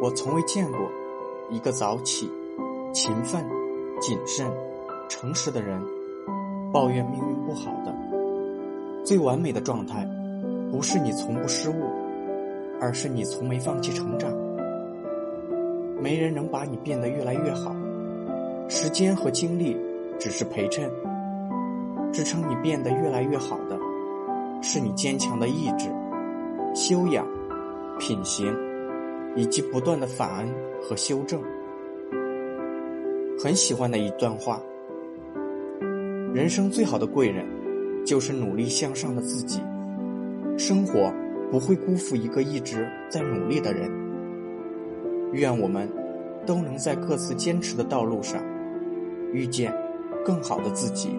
我从未见过一个早起、勤奋、谨慎、诚实的人抱怨命运不好的。最完美的状态，不是你从不失误，而是你从没放弃成长。没人能把你变得越来越好，时间和精力只是陪衬。支撑你变得越来越好的，是你坚强的意志、修养、品行，以及不断的反恩和修正。很喜欢的一段话：人生最好的贵人，就是努力向上的自己。生活不会辜负一个一直在努力的人。愿我们都能在各自坚持的道路上，遇见更好的自己。